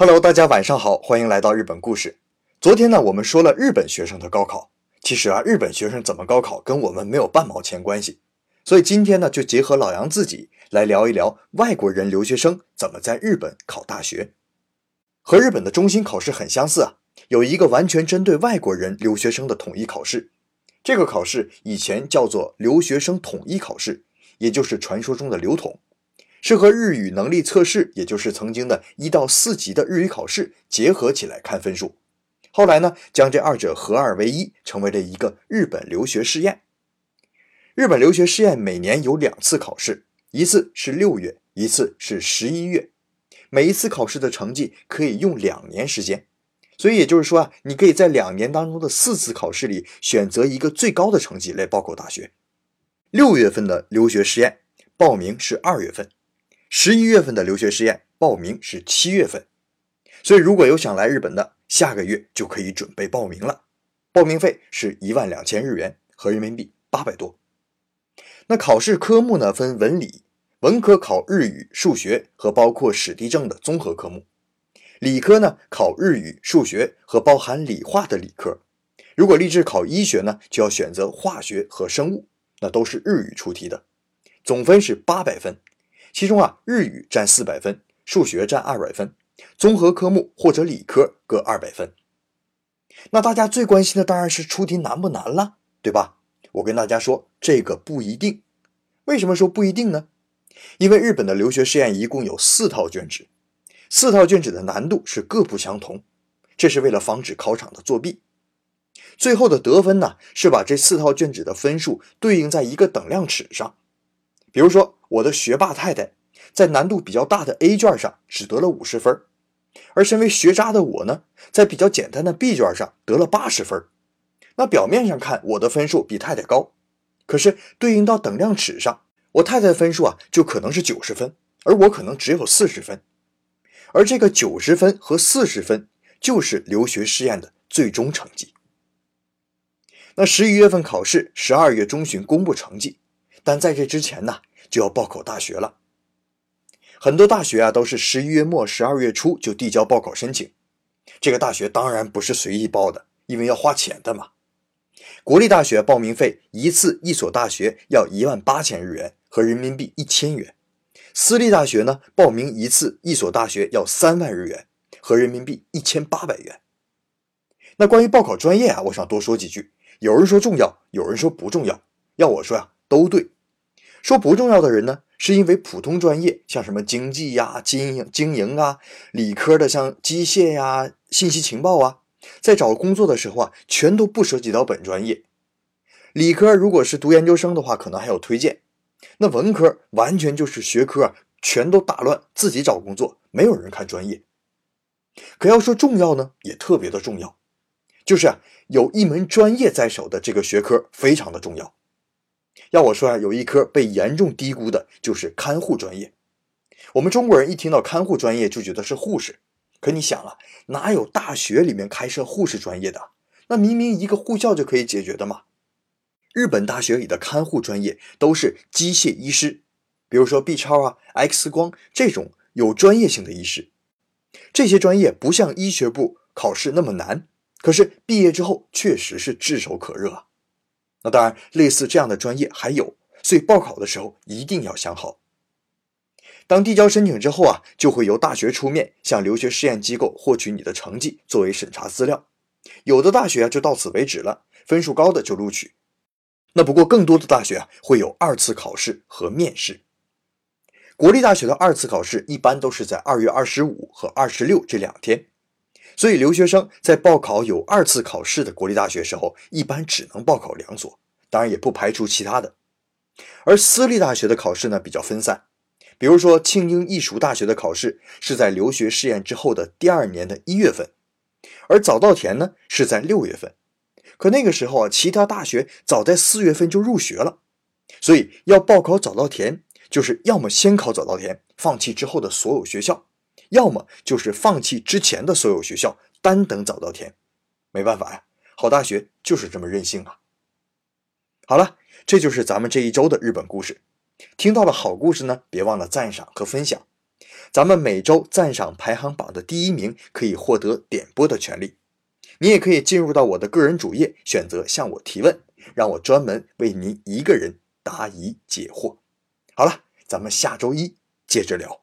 Hello，大家晚上好，欢迎来到日本故事。昨天呢，我们说了日本学生的高考，其实啊，日本学生怎么高考跟我们没有半毛钱关系。所以今天呢，就结合老杨自己来聊一聊外国人留学生怎么在日本考大学。和日本的中心考试很相似啊，有一个完全针对外国人留学生的统一考试。这个考试以前叫做留学生统一考试，也就是传说中的留统。是和日语能力测试，也就是曾经的一到四级的日语考试结合起来看分数。后来呢，将这二者合二为一，成为了一个日本留学试验。日本留学试验每年有两次考试，一次是六月，一次是十一月。每一次考试的成绩可以用两年时间，所以也就是说啊，你可以在两年当中的四次考试里选择一个最高的成绩来报考大学。六月份的留学试验报名是二月份。十一月份的留学试验报名是七月份，所以如果有想来日本的，下个月就可以准备报名了。报名费是一万两千日元，合人民币八百多。那考试科目呢，分文理，文科考日语、数学和包括史地政的综合科目；理科呢考日语、数学和包含理化的理科。如果立志考医学呢，就要选择化学和生物，那都是日语出题的，总分是八百分。其中啊，日语占四百分，数学占二百分，综合科目或者理科各二百分。那大家最关心的当然是出题难不难了，对吧？我跟大家说，这个不一定。为什么说不一定呢？因为日本的留学试验一共有四套卷纸，四套卷纸的难度是各不相同，这是为了防止考场的作弊。最后的得分呢，是把这四套卷纸的分数对应在一个等量尺上。比如说，我的学霸太太在难度比较大的 A 卷上只得了五十分，而身为学渣的我呢，在比较简单的 B 卷上得了八十分。那表面上看，我的分数比太太高，可是对应到等量尺上，我太太的分数啊就可能是九十分，而我可能只有四十分。而这个九十分和四十分就是留学试验的最终成绩。那十一月份考试，十二月中旬公布成绩。但在这之前呢，就要报考大学了。很多大学啊，都是十一月末、十二月初就递交报考申请。这个大学当然不是随意报的，因为要花钱的嘛。国立大学报名费一次一所大学要一万八千日元，和人民币一千元。私立大学呢，报名一次一所大学要三万日元，和人民币一千八百元。那关于报考专业啊，我想多说几句。有人说重要，有人说不重要。要我说呀。都对，说不重要的人呢，是因为普通专业，像什么经济呀、经营经营啊，理科的像机械呀、信息情报啊，在找工作的时候啊，全都不涉及到本专业。理科如果是读研究生的话，可能还有推荐。那文科完全就是学科全都打乱，自己找工作，没有人看专业。可要说重要呢，也特别的重要，就是啊，有一门专业在手的这个学科非常的重要。要我说啊，有一科被严重低估的，就是看护专业。我们中国人一听到看护专业就觉得是护士，可你想啊，哪有大学里面开设护士专业的？那明明一个护校就可以解决的嘛。日本大学里的看护专业都是机械医师，比如说 B 超啊、X 光这种有专业性的医师。这些专业不像医学部考试那么难，可是毕业之后确实是炙手可热啊。那当然，类似这样的专业还有，所以报考的时候一定要想好。当递交申请之后啊，就会由大学出面向留学试验机构获取你的成绩作为审查资料。有的大学啊就到此为止了，分数高的就录取。那不过更多的大学啊会有二次考试和面试。国立大学的二次考试一般都是在二月二十五和二十六这两天。所以，留学生在报考有二次考试的国立大学时候，一般只能报考两所，当然也不排除其他的。而私立大学的考试呢比较分散，比如说庆应义塾大学的考试是在留学试验之后的第二年的一月份，而早稻田呢是在六月份。可那个时候啊，其他大学早在四月份就入学了，所以要报考早稻田，就是要么先考早稻田，放弃之后的所有学校。要么就是放弃之前的所有学校，单等早稻田。没办法呀，好大学就是这么任性啊。好了，这就是咱们这一周的日本故事。听到了好故事呢，别忘了赞赏和分享。咱们每周赞赏排行榜的第一名可以获得点播的权利。你也可以进入到我的个人主页，选择向我提问，让我专门为您一个人答疑解惑。好了，咱们下周一接着聊。